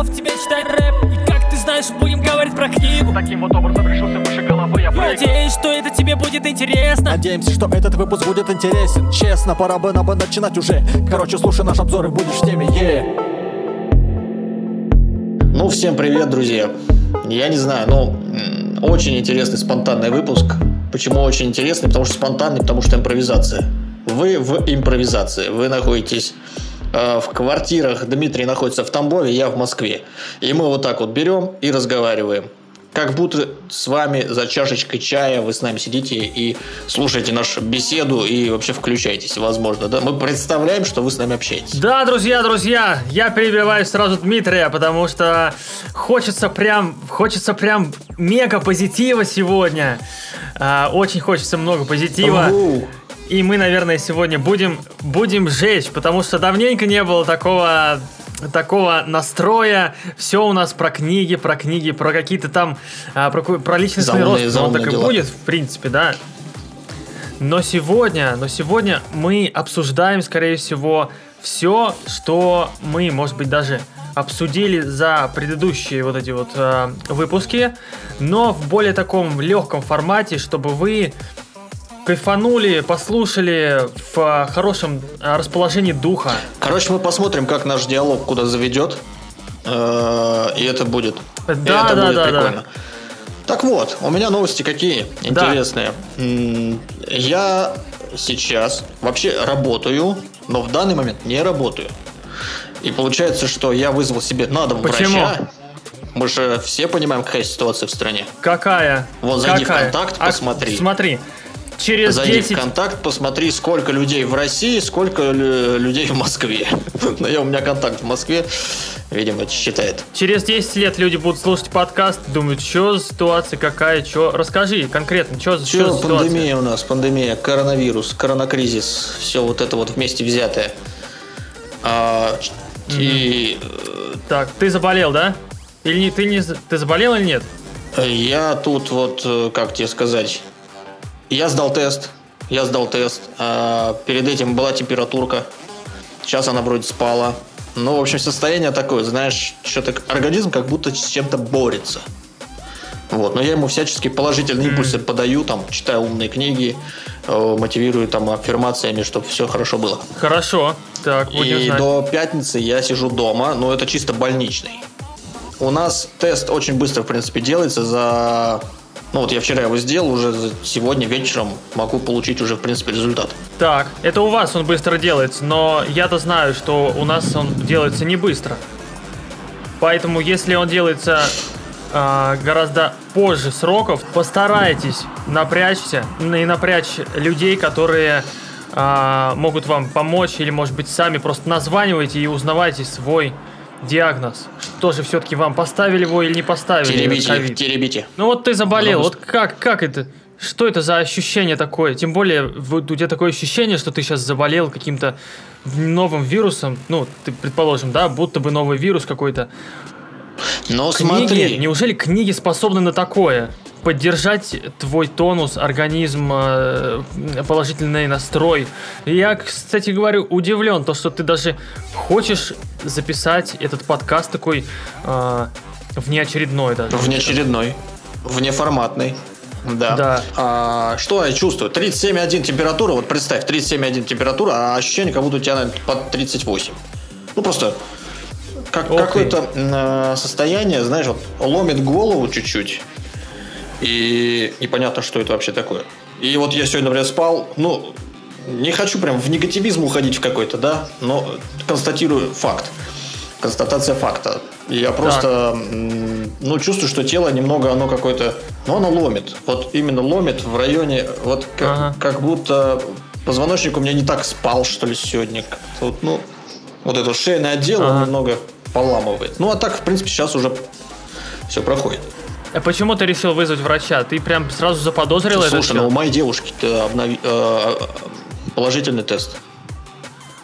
придумал в тебе читать рэп И как ты знаешь, будем говорить про книгу Таким вот образом решился выше головы я прыгну Надеюсь, что это тебе будет интересно Надеемся, что этот выпуск будет интересен Честно, пора бы нам бы начинать уже Короче, слушай наш обзор и будешь в теме, е Ну, всем привет, друзья. Я не знаю, ну, очень интересный спонтанный выпуск. Почему очень интересный? Потому что спонтанный, потому что импровизация. Вы в импровизации. Вы находитесь в квартирах. Дмитрий находится в Тамбове, я в Москве. И мы вот так вот берем и разговариваем. Как будто с вами за чашечкой чая вы с нами сидите и слушаете нашу беседу и вообще включаетесь, возможно, да? Мы представляем, что вы с нами общаетесь. Да, друзья, друзья, я перебиваю сразу Дмитрия, потому что хочется прям, хочется прям мега позитива сегодня. А, очень хочется много позитива. И мы, наверное, сегодня будем, будем жечь, потому что давненько не было такого такого настроя. Все у нас про книги, про книги, про какие-то там, а, про, про личностный Заумные- рост. Ну, Он заумные так и дела. будет, в принципе, да. Но сегодня, но сегодня мы обсуждаем, скорее всего, все, что мы, может быть, даже обсудили за предыдущие вот эти вот э, выпуски, но в более таком легком формате, чтобы вы кайфанули, послушали в э, хорошем э, расположении духа. Короче, мы посмотрим, как наш диалог куда заведет. Э, И это будет. Да, и это да, будет да, прикольно. да. Так вот, у меня новости какие Да. интересные. М, Я сейчас вообще работаю, но в данный момент не работаю. И получается, что я вызвал себе на дом Почему? врача. Мы же все понимаем, какая ситуация в стране. Какая? Вот зайди в Какая? «Контакт», А, посмотри. смотри. Через Зайди 10... в контакт, посмотри, сколько людей в России, сколько лю- людей в Москве. Ну, я, у меня контакт в Москве, видимо, считает. Через 10 лет люди будут слушать подкаст, думают, что за ситуация, какая, что. Расскажи конкретно, что за, чё за ситуация. пандемия у нас, пандемия, коронавирус, коронакризис, все вот это вот вместе взятое. А, и Так, ты заболел, да? Или не, ты не, ты заболел или нет? э, я тут вот, э, как тебе сказать, я сдал тест, я сдал тест. А, перед этим была температурка, сейчас она вроде спала. Ну, в общем, состояние такое, знаешь, что-то организм как будто с чем-то борется. Вот, но я ему всячески положительные импульсы подаю, там, читаю умные книги, э, мотивирую там аффирмациями, чтобы все хорошо было. Хорошо. Так, будем И знать. до пятницы я сижу дома, но это чисто больничный. У нас тест очень быстро, в принципе, делается за... Ну вот я вчера его сделал, уже сегодня вечером могу получить уже, в принципе, результат. Так, это у вас он быстро делается, но я-то знаю, что у нас он делается не быстро. Поэтому, если он делается а, гораздо позже сроков, постарайтесь напрячься и напрячь людей, которые а, могут вам помочь, или, может быть, сами просто названивайте и узнавайте свой диагноз. Что же все-таки вам поставили его или не поставили? Теребите, теребите. Ну вот ты заболел, Ну, вот как, как это? Что это за ощущение такое? Тем более, вот у тебя такое ощущение, что ты сейчас заболел каким-то новым вирусом. Ну, ты, предположим, да, будто бы новый вирус какой-то. Но Книги, смотри, неужели книги способны на такое? Поддержать твой тонус, организм, э, положительный настрой. Я, кстати говоря, удивлен, то, что ты даже хочешь записать этот подкаст такой э, внеочередной даже. внеочередной, внеформатный. Да. Да. А, что я чувствую? 37,1 температура, вот представь, 37,1 температура, а ощущение, как будто у тебя наверное, под 38. Ну просто как, какое-то м, состояние, знаешь, вот ломит голову чуть-чуть. И непонятно, что это вообще такое. И вот я сегодня, например, спал, ну, не хочу прям в негативизм уходить в какой-то, да, но констатирую факт. Констатация факта. Я просто, м, ну, чувствую, что тело немного, оно какое-то, ну, оно ломит. Вот именно ломит в районе, вот как, Ага. как будто позвоночник у меня не так спал, что ли, сегодня. Вот, ну, вот это шейный отдел, Ага. немного поламывает. Ну, а так, в принципе, сейчас уже все проходит. А почему ты решил вызвать врача? Ты прям сразу заподозрил это Слушай, ну у моей девушки обнови- э, положительный тест.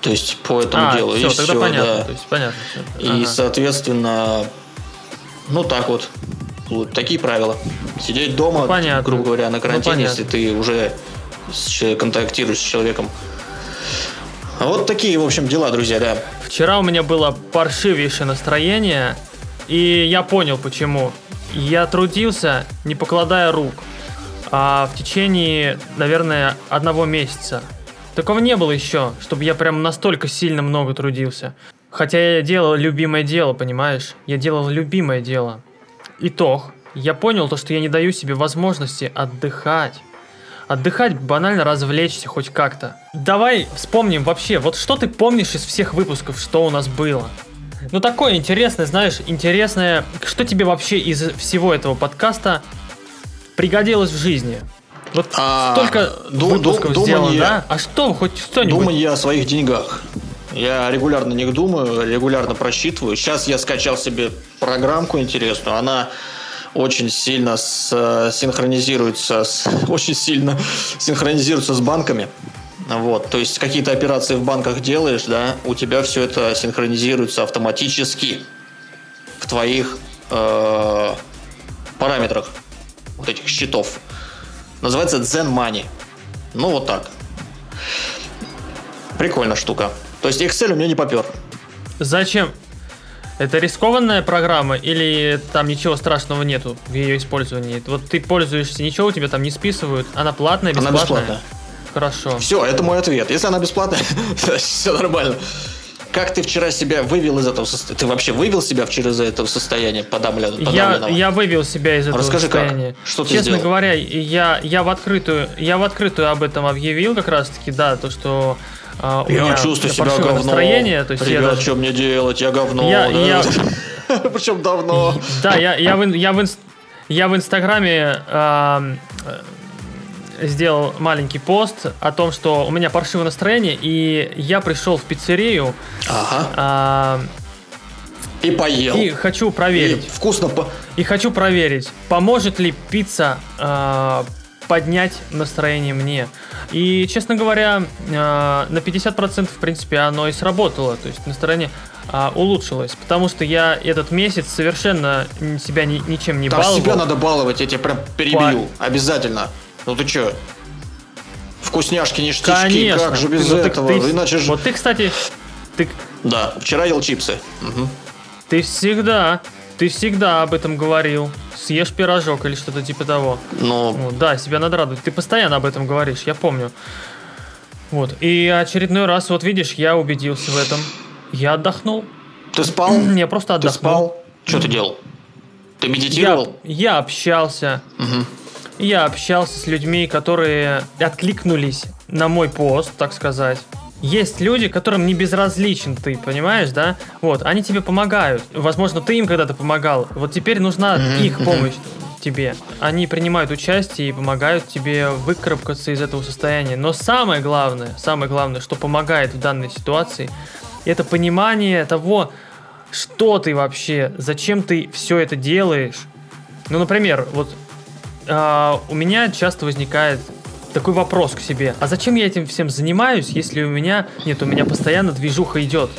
То есть по этому А, делу. все, и тогда всё, понятно. да. То есть понятно. И, Ага. соответственно, ну так вот. Вот такие правила. Сидеть дома, Ну, понятно. грубо говоря, на Ну, карантине, понятно. если ты уже с контактируешь с человеком. А Вот такие, в общем, дела, друзья, да. Вчера у меня было паршивейшее настроение. И я понял почему. Я трудился, не покладая рук, а в течение, наверное, одного месяца. Такого не было еще, чтобы я прям настолько сильно много трудился. Хотя я делал любимое дело, понимаешь? Я делал любимое дело. Итог. Я понял то, что я не даю себе возможности отдыхать. Отдыхать, банально развлечься хоть как-то. Давай вспомним вообще, вот что ты помнишь из всех выпусков, что у нас было? Ну такое интересное, знаешь, интересное, что тебе вообще из всего этого подкаста пригодилось в жизни? Вот А, столько ду- выпусков ду- сделано, думание- да? А что, хоть что-нибудь? Думаю я о своих деньгах. Я регулярно них думаю, регулярно просчитываю. Сейчас я скачал себе программку интересную. Она очень сильно с- э, синхронизируется, с, очень сильно синхронизируется с банками. Вот, то есть какие-то операции в банках делаешь, да, у тебя все это синхронизируется автоматически в твоих э, параметрах вот этих счетов. Называется Zen Money. Ну вот так. Прикольная штука. То есть Excel у меня не попер. Зачем? Это рискованная программа или там ничего страшного нету в ее использовании? Вот ты пользуешься, ничего у тебя там не списывают? Она платная, Она бесплатная? Хорошо. Все, это мой ответ. Если она бесплатная, все нормально. Как ты вчера себя вывел из этого состояния? Ты вообще вывел себя вчера из этого состояния подавлен- Я, подавленного? я вывел себя из этого Расскажи, как? состояния. Что ты Честно сделал? говоря, я, я в открытую, я в открытую об этом объявил как раз таки, да, то что у Я меня чувствую себя говно. настроение, то есть я Ребят, даже- что мне делать? Я говно. Я- да? я- Причем давно. Да, я, я, в, я, в, инс- я в Инстаграме ам, э, сделал маленький пост о том, что у меня паршивое настроение, и я пришел в пиццерию Ага. ам, И поел. и хочу И проверить. вкусно по... И хочу проверить, поможет ли пицца а, поднять настроение мне. И, честно говоря, а, на 50% в принципе оно и сработало. То есть настроение а, улучшилось. Потому что я этот месяц совершенно себя ни- ничем не Там баловал. себя надо баловать, я тебя прям перебью. Обязательно. Ну ты чё? Вкусняшки, ништячки, Конечно. как же без Ну, этого? ты- Иначе же... Вот ты, кстати, ты, Да, вчера ел чипсы. Мгм. ты всегда, ты всегда об этом говорил. Съешь пирожок или что-то типа того. Ну, Ну, да, себя надо радовать. Ты постоянно об этом говоришь, я помню. Вот. И очередной раз, вот видишь, я убедился в этом. Я отдохнул. ты спал? Я просто Ты отдохнул. спал? Что ты делал? Ты Я, медитировал? я общался. Мгм. Я общался с людьми, которые откликнулись на мой пост, так сказать. Есть люди, которым не безразличен ты, понимаешь, да? Вот, они тебе помогают. Возможно, ты им когда-то помогал. Вот теперь нужна их помощь тебе. Они принимают участие и помогают тебе выкарабкаться из этого состояния. Но самое главное, самое главное, что помогает в данной ситуации, это понимание того, что ты вообще, зачем ты все это делаешь. Ну, например, вот а, у меня часто возникает такой вопрос к себе. А зачем я этим всем занимаюсь, если у меня... Нет, у меня постоянно движуха идет.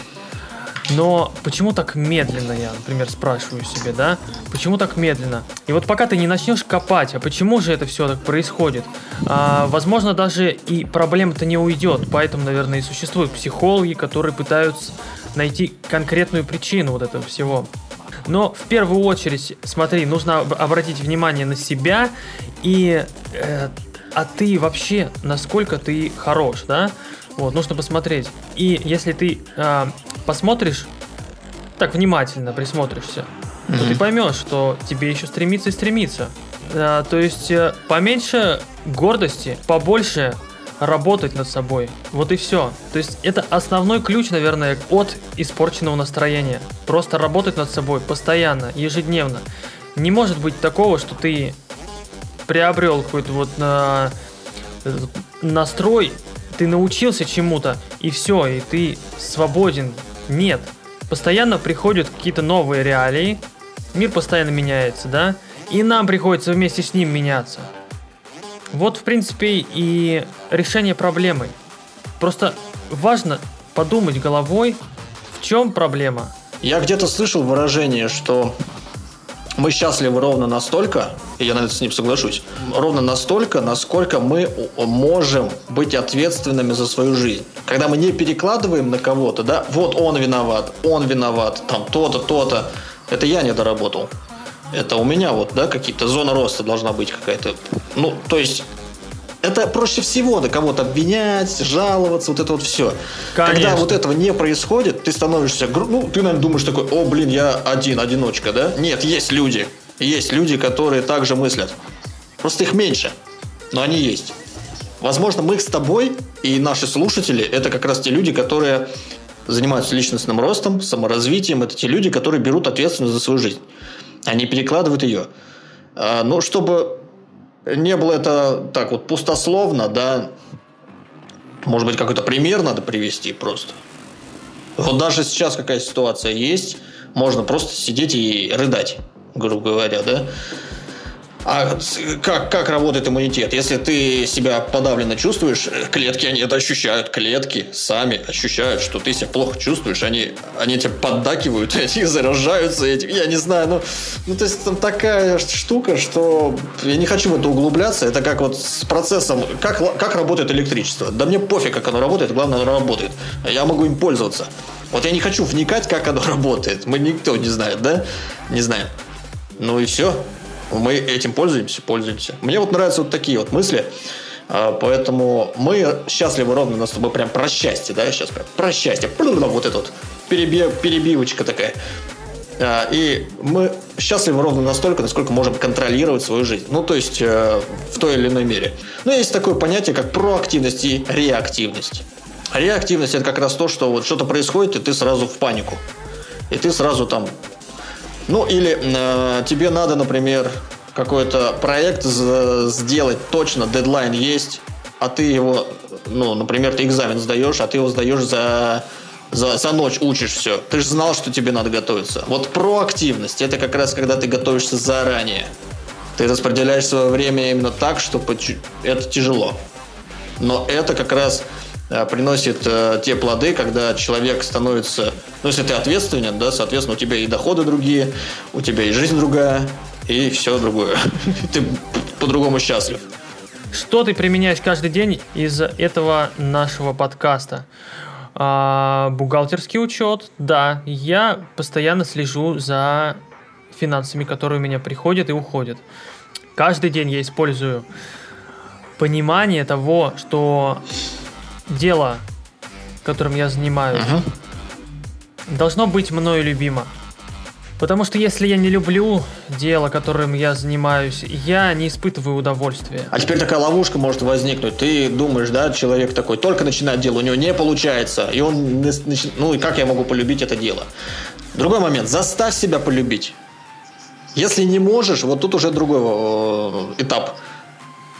Но почему так медленно, я, например, спрашиваю себе, да? Почему так медленно? И вот пока ты не начнешь копать, а почему же это все так происходит? А, возможно, даже и проблема-то не уйдет. Поэтому, наверное, и существуют психологи, которые пытаются найти конкретную причину вот этого всего. Но в первую очередь, смотри, нужно об- обратить внимание на себя и э, а ты вообще насколько ты хорош, да? Вот, нужно посмотреть. И если ты э, посмотришь, так внимательно присмотришься, то ты поймешь, что тебе еще стремиться и стремиться. Э, то есть э, поменьше гордости, побольше работать над собой. Вот и все. То есть это основной ключ, наверное, от испорченного настроения. Просто работать над собой постоянно, ежедневно. Не может быть такого, что ты приобрел какой-то вот этот настрой, ты научился чему-то, и все, и ты свободен. Нет. Постоянно приходят какие-то новые реалии, мир постоянно меняется, да, и нам приходится вместе с ним меняться. Вот, в принципе, и решение проблемы. Просто важно подумать головой, в чем проблема. Я где-то слышал выражение, что мы счастливы ровно настолько, и я, наверное, с ним соглашусь, ровно настолько, насколько мы можем быть ответственными за свою жизнь. Когда мы не перекладываем на кого-то, да, вот он виноват, он виноват, там то-то, то-то, Это я не доработал. Это у меня вот, да, какие-то зона роста должна быть какая-то. Ну, то есть это проще всего до кого-то обвинять, жаловаться, вот это вот все. Когда Конечно. вот этого не происходит, ты становишься, ну, ты, наверное, думаешь такой, о, блин, я один, одиночка, да? Нет, есть люди. Есть люди, которые также мыслят. Просто их меньше, но они есть. Возможно, мы с тобой и наши слушатели – это как раз те люди, которые занимаются личностным ростом, саморазвитием. Это те люди, которые берут ответственность за свою жизнь. Они перекладывают ее. А, Но чтобы не было это так вот пустословно, да, может быть, какой-то пример надо привести просто. Вот даже сейчас какая ситуация есть, можно просто сидеть и рыдать, грубо говоря, да. А как, как работает иммунитет? Если ты себя подавленно чувствуешь, клетки, они это ощущают. Клетки сами ощущают, что ты себя плохо чувствуешь. Они, они тебя поддакивают, они заражаются этим. Я не знаю, ну, ну, то есть там такая штука, что я не хочу в это углубляться. Это как вот с процессом, как, как работает электричество. Да мне пофиг, как оно работает, главное, оно работает. Я могу им пользоваться. Вот я не хочу вникать, как оно работает. Мы никто не знает, да? Не знаем. Ну и все. Мы этим пользуемся, пользуемся. Мне вот нравятся вот такие вот мысли. А, Поэтому мы счастливы ровно, у нас с тобой прям про счастье, да, сейчас прям про счастье. Вот это вот переби- перебивочка такая. А, И мы счастливы ровно настолько, насколько можем контролировать свою жизнь. Ну, то есть, э, в той или иной мере. Но есть такое понятие, как проактивность и реактивность. Реактивность – это как раз то, что вот что-то происходит, и ты сразу в панику. И ты сразу там ну, или э, тебе надо, например, какой-то проект сделать точно, дедлайн есть, а ты его, ну, например, ты экзамен сдаешь, а ты его сдаешь за, за, за ночь, учишь все. Ты же знал, что тебе надо готовиться. Вот проактивность – это как раз когда ты готовишься заранее. Ты распределяешь свое время именно так, что это тяжело. Но это как раз приносит э, те плоды, когда человек становится, ну, если ты ответственен, да, соответственно, у тебя и доходы другие, у тебя и жизнь другая, и все другое. Ты по-другому счастлив. Что ты применяешь каждый день из этого нашего подкаста? А, бухгалтерский учет, да. Я постоянно слежу за финансами, которые у меня приходят и уходят. Каждый день я использую понимание того, что дело, которым я занимаюсь, должно быть мною любимо. Потому что если я не люблю дело, которым я занимаюсь, я не испытываю удовольствия. А теперь такая ловушка может возникнуть. Ты думаешь, да, человек такой, только начинает дело, у него не получается, и он, ну и как я могу полюбить это дело? Другой момент, заставь себя полюбить. Если не можешь, вот тут уже другой э, этап.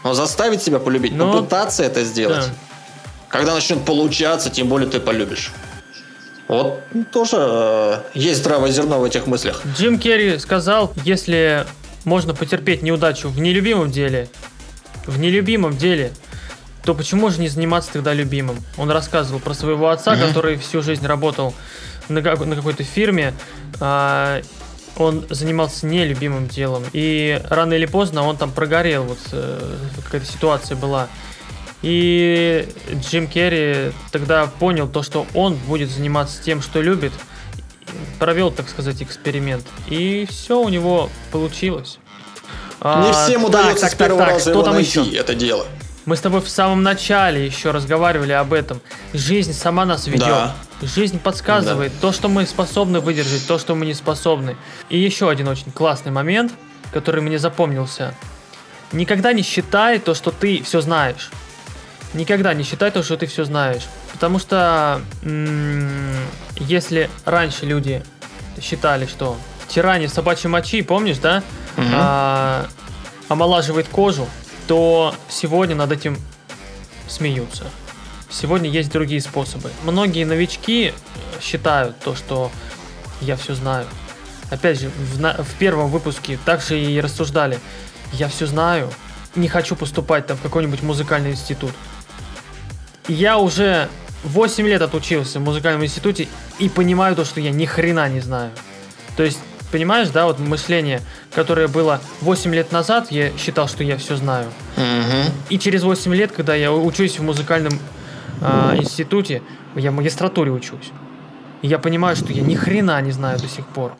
Но заставить себя полюбить, Но- попытаться это сделать. Да. Когда начнет получаться, тем более ты полюбишь. Вот тоже э, есть здравое зерно в этих мыслях. Джим Керри сказал, если можно потерпеть неудачу в нелюбимом деле, в нелюбимом деле, то почему же не заниматься тогда любимым? Он рассказывал про своего отца, который всю жизнь работал на, как- на какой-то фирме. а, он занимался нелюбимым делом. И рано или поздно он там прогорел. Вот э, какая-то ситуация была. И Джим Керри тогда понял то, что он будет заниматься тем, что любит. Провел, так сказать, эксперимент. И все у него получилось. Не А, всем удается так, с так, первого так, раза что его там найти, еще? это дело. Мы с тобой в самом начале еще разговаривали об этом. Жизнь сама нас ведет. Да. Жизнь подсказывает то, что мы способны выдержать, то, что мы не способны. И еще один очень классный момент, который мне запомнился. Никогда не считай то, что ты все знаешь. Никогда не считай то, что ты все знаешь. Потому что если раньше люди считали, что тирание собачьей мочи, помнишь, да? А, омолаживает кожу, то сегодня над этим смеются. Сегодня есть другие способы. Многие новички считают то, что я все знаю. Опять же, в, на- в первом выпуске также и рассуждали. Я все знаю. Не хочу поступать там в какой-нибудь музыкальный институт. Я уже 8 лет отучился в музыкальном институте и понимаю то, что я ни хрена не знаю. То есть, понимаешь, да, вот мышление, которое было 8 лет назад, я считал, что я все знаю. Мгм. И через 8 лет, когда я учусь в музыкальном а, институте, я в магистратуре учусь. И я понимаю, что я ни хрена не знаю до сих пор.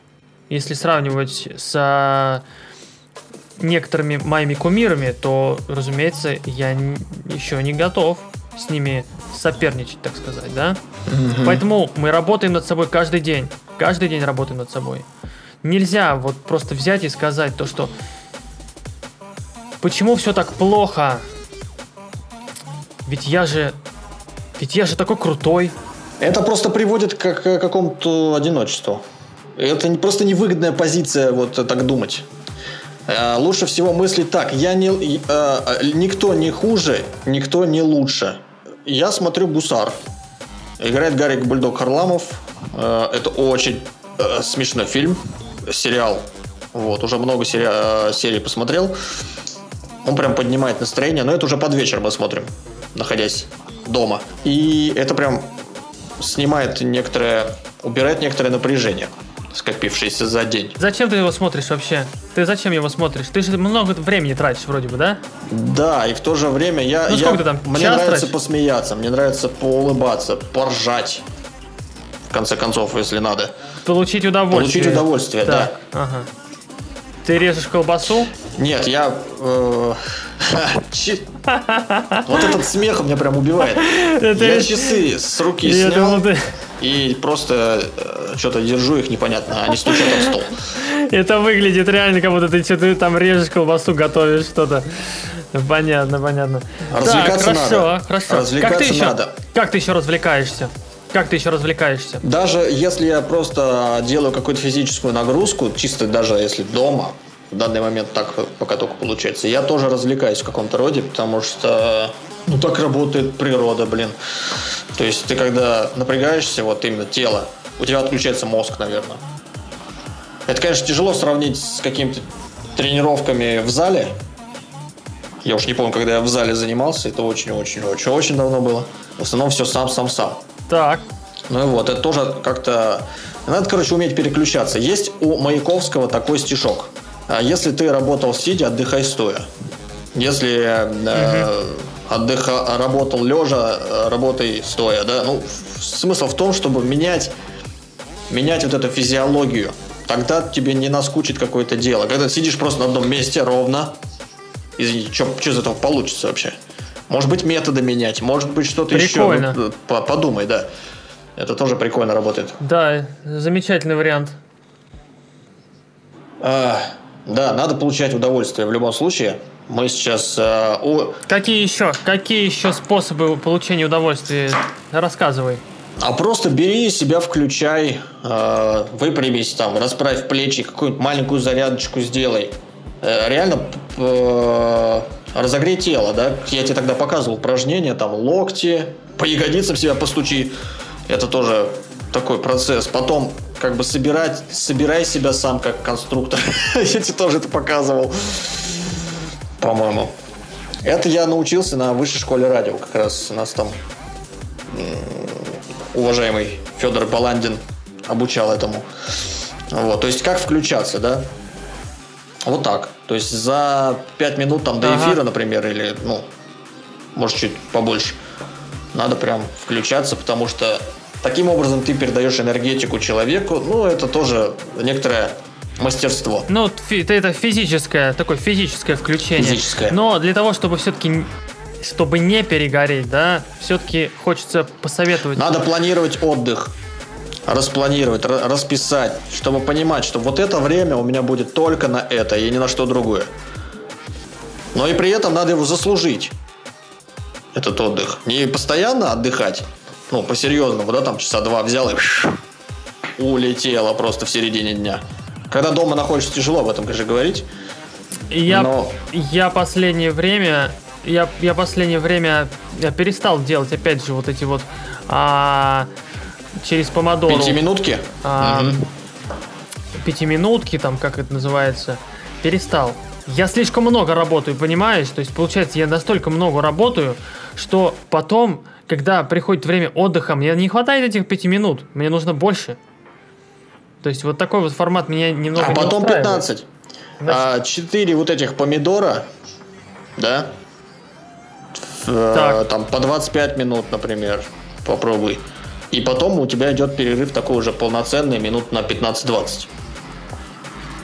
если сравнивать с некоторыми моими кумирами, то, разумеется, я еще не готов с ними соперничать, так сказать, да? Поэтому мы работаем над собой каждый день. Каждый день работаем над собой. Нельзя вот просто взять и сказать то, что почему все так плохо? Ведь я же... Ведь я же такой крутой. Это просто приводит к, к какому-то одиночеству. Это не, просто невыгодная позиция вот так думать. Э, лучше всего мыслить так. Я не, э, никто не хуже, никто не лучше. Я смотрю «Гусар». Играет Гарик Бульдог Харламов. Э, это очень э, смешной фильм, сериал. Вот, уже много сери- э, серий посмотрел. Он прям поднимает настроение, но это уже под вечер мы смотрим, находясь дома. И это прям снимает некоторое, убирает некоторое напряжение, скопившееся за день. Зачем ты его смотришь вообще? Ты зачем его смотришь? Ты же много времени тратишь вроде бы, да? Да, и в то же время я, Ну, я сколько ты там, мне нравится тратишь? посмеяться, мне нравится поулыбаться, поржать. В конце концов, если надо. Получить удовольствие. Получить удовольствие, Так, Ага. Ты режешь колбасу? Нет, я... э, Вот этот смех меня прям убивает. Я часы с руки снял и просто что-то держу их непонятно, они стучат об стол. Это выглядит реально, как будто ты что-то там режешь колбасу, готовишь что-то. Понятно, понятно. Развлекаться так, хорошо, надо. хорошо. как Развлекаться ты еще, надо. Как ты еще развлекаешься? Как ты еще развлекаешься? Даже если я просто делаю какую-то физическую нагрузку, чисто даже если дома, в данный момент так пока только получается, я тоже развлекаюсь в каком-то роде, потому что ну так работает природа, блин. То есть ты когда напрягаешься, вот именно тело, у тебя отключается мозг, наверное. Это, конечно, тяжело сравнить с какими-то тренировками в зале. Я уж не помню, когда я в зале занимался, это очень-очень-очень-очень давно было. В основном все сам-сам-сам. Так, Ну и вот, это тоже как-то... Надо, короче, уметь переключаться. Есть у Маяковского такой стишок. А Если ты работал сидя, отдыхай стоя. Если э, отдыха, работал лежа, э, работай стоя. Да? Ну, смысл в том, чтобы менять, менять вот эту физиологию. Тогда тебе не наскучит какое-то дело. Когда ты сидишь просто на одном месте ровно, извините, что из этого получится вообще? Может быть, методы менять, может быть, что-то еще. Ну, по- подумай, да. Это тоже прикольно работает. да, замечательный вариант. А, да, надо получать удовольствие в любом случае. Мы сейчас а, о- Какие еще, какие еще способы получения удовольствия? Рассказывай. А просто бери себя, включай, э, выпрямись там, расправь плечи, какую-нибудь маленькую зарядочку сделай. Э, реально э, разогрей тело, да? Я тебе тогда показывал упражнения, там локти, по ягодицам себя постучи. Это тоже такой процесс. Потом как бы собирать, собирай себя сам как конструктор. Я тебе тоже это показывал, по-моему. Это я научился на высшей школе радио. Как раз у нас там уважаемый Федор Баландин обучал этому. Вот, то есть как включаться, да? Вот так. То есть за 5 минут там до Ага. эфира, например, или, ну, может, чуть побольше, надо прям включаться, потому что таким образом ты передаешь энергетику человеку. Ну, это тоже некоторое мастерство. Ну, это физическое, такое физическое включение. Физическое. Но для того, чтобы все-таки чтобы не перегореть, да, все-таки хочется посоветовать. Надо планировать отдых, распланировать, ра- расписать, чтобы понимать, что вот это время у меня будет только на это и ни на что другое. Но и при этом надо его заслужить, этот отдых. Не постоянно отдыхать, ну, по-серьезному, да, там часа два взял и улетело просто в середине дня. Когда дома находишься, тяжело об этом, конечно, говорить. Я, Но- я последнее время, я, я последнее время я перестал делать, опять же, вот эти вот а, через помодору Пятиминутки? а, Мгм. пятиминутки, там, как это называется, перестал. Я слишком много работаю, понимаешь? То есть, получается, я настолько много работаю, что потом, когда приходит время отдыха, мне не хватает этих пяти минут, мне нужно больше. То есть, вот такой вот формат меня немного А не потом устраивает. 15. А, Четыре вот этих помидора, да? Э, Так. Там по 25 минут, например. Попробуй. И потом у тебя идет перерыв такой уже полноценный, минут на 15-20.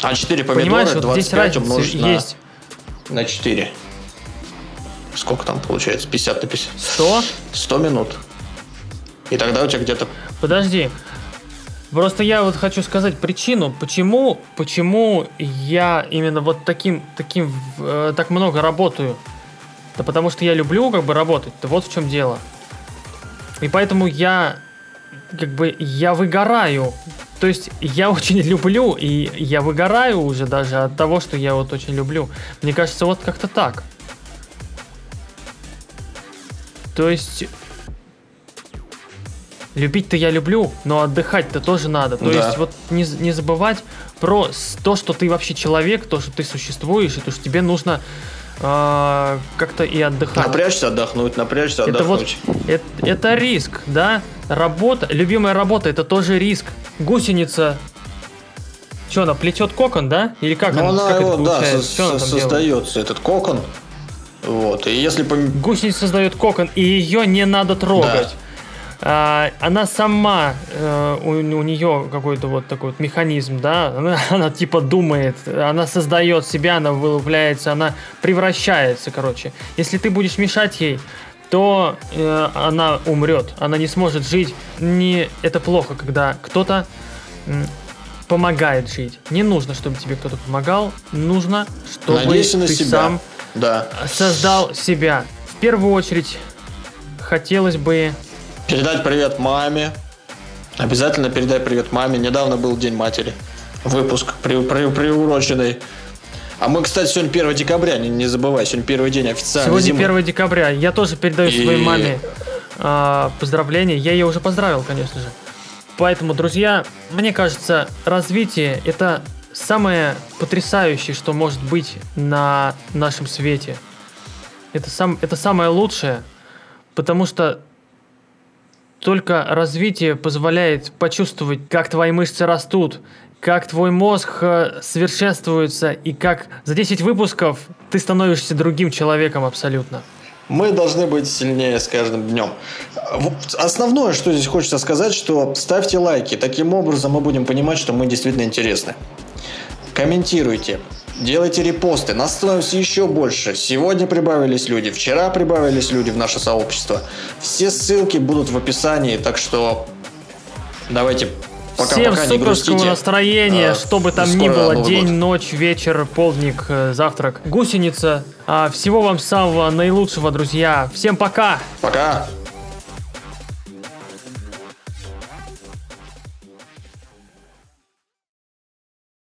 А 4 помидора Понимаешь, вот 25 здесь разница умножить на, есть. на 4. Сколько там получается? 50 на 50. 100? 100 минут. И тогда у тебя где-то... Подожди. Просто я вот хочу сказать причину, почему, почему я именно вот таким, таким, э, так много работаю. Да потому что я люблю как бы работать. Да вот в чем дело. И поэтому я как бы я выгораю. То есть я очень люблю, и я выгораю уже даже от того, что я вот очень люблю. Мне кажется, вот как-то так. То есть Любить-то я люблю, но отдыхать-то тоже надо. То Да. есть вот не, не забывать про то, что ты вообще человек, то, что ты существуешь, и то, что тебе нужно а, как-то и отдыхать. Напрячься, отдохнуть, напрячься, Это вот отдохнуть. это, это риск, да? Работа, любимая работа, это тоже риск. Гусеница. Что, она плетет кокон, да? Или как, Ну, она, она как его, это да, получается? со- Чё она со- там делает? создается, этот кокон. Вот. И если пом- Гусеница создает кокон, и ее не надо трогать. А, она сама, э, у, у нее какой-то вот такой вот механизм, да, она, она типа думает, она создает себя, она вылупляется, она превращается, короче. Если ты будешь мешать ей, то э, она умрет, она не сможет жить. Не, это плохо, когда кто-то помогает жить. Не нужно, чтобы тебе кто-то помогал, нужно, чтобы надейся на ты себя. сам Да. создал себя. В первую очередь хотелось бы... Передать привет маме. Обязательно передай привет маме. Недавно был День матери. Выпуск при, при- приуроченный. А мы, кстати, сегодня 1 декабря, не, не забывай, сегодня первый день официально Сегодня зимы. 1 декабря. Я тоже передаю И- своей маме а, поздравления. Я ее уже поздравил, конечно же. Поэтому, друзья, мне кажется, развитие это самое потрясающее, что может быть на нашем свете. Это, сам, это самое лучшее, потому что только развитие позволяет почувствовать, как твои мышцы растут, как твой мозг э, совершенствуется и как за 10 выпусков ты становишься другим человеком абсолютно. Мы должны быть сильнее с каждым днем. Основное, что здесь хочется сказать, что ставьте лайки. Таким образом мы будем понимать, что мы действительно интересны. Комментируйте. Делайте репосты, нас становится еще больше. Сегодня прибавились люди, вчера прибавились люди в наше сообщество. Все ссылки будут в описании, так что давайте пока, Всем пока не суперского грустите. настроения, А, что бы там ни было, Новый день, год. ночь, вечер, полдник, э, завтрак, гусеница. А, всего вам самого наилучшего, друзья. Всем пока! Пока!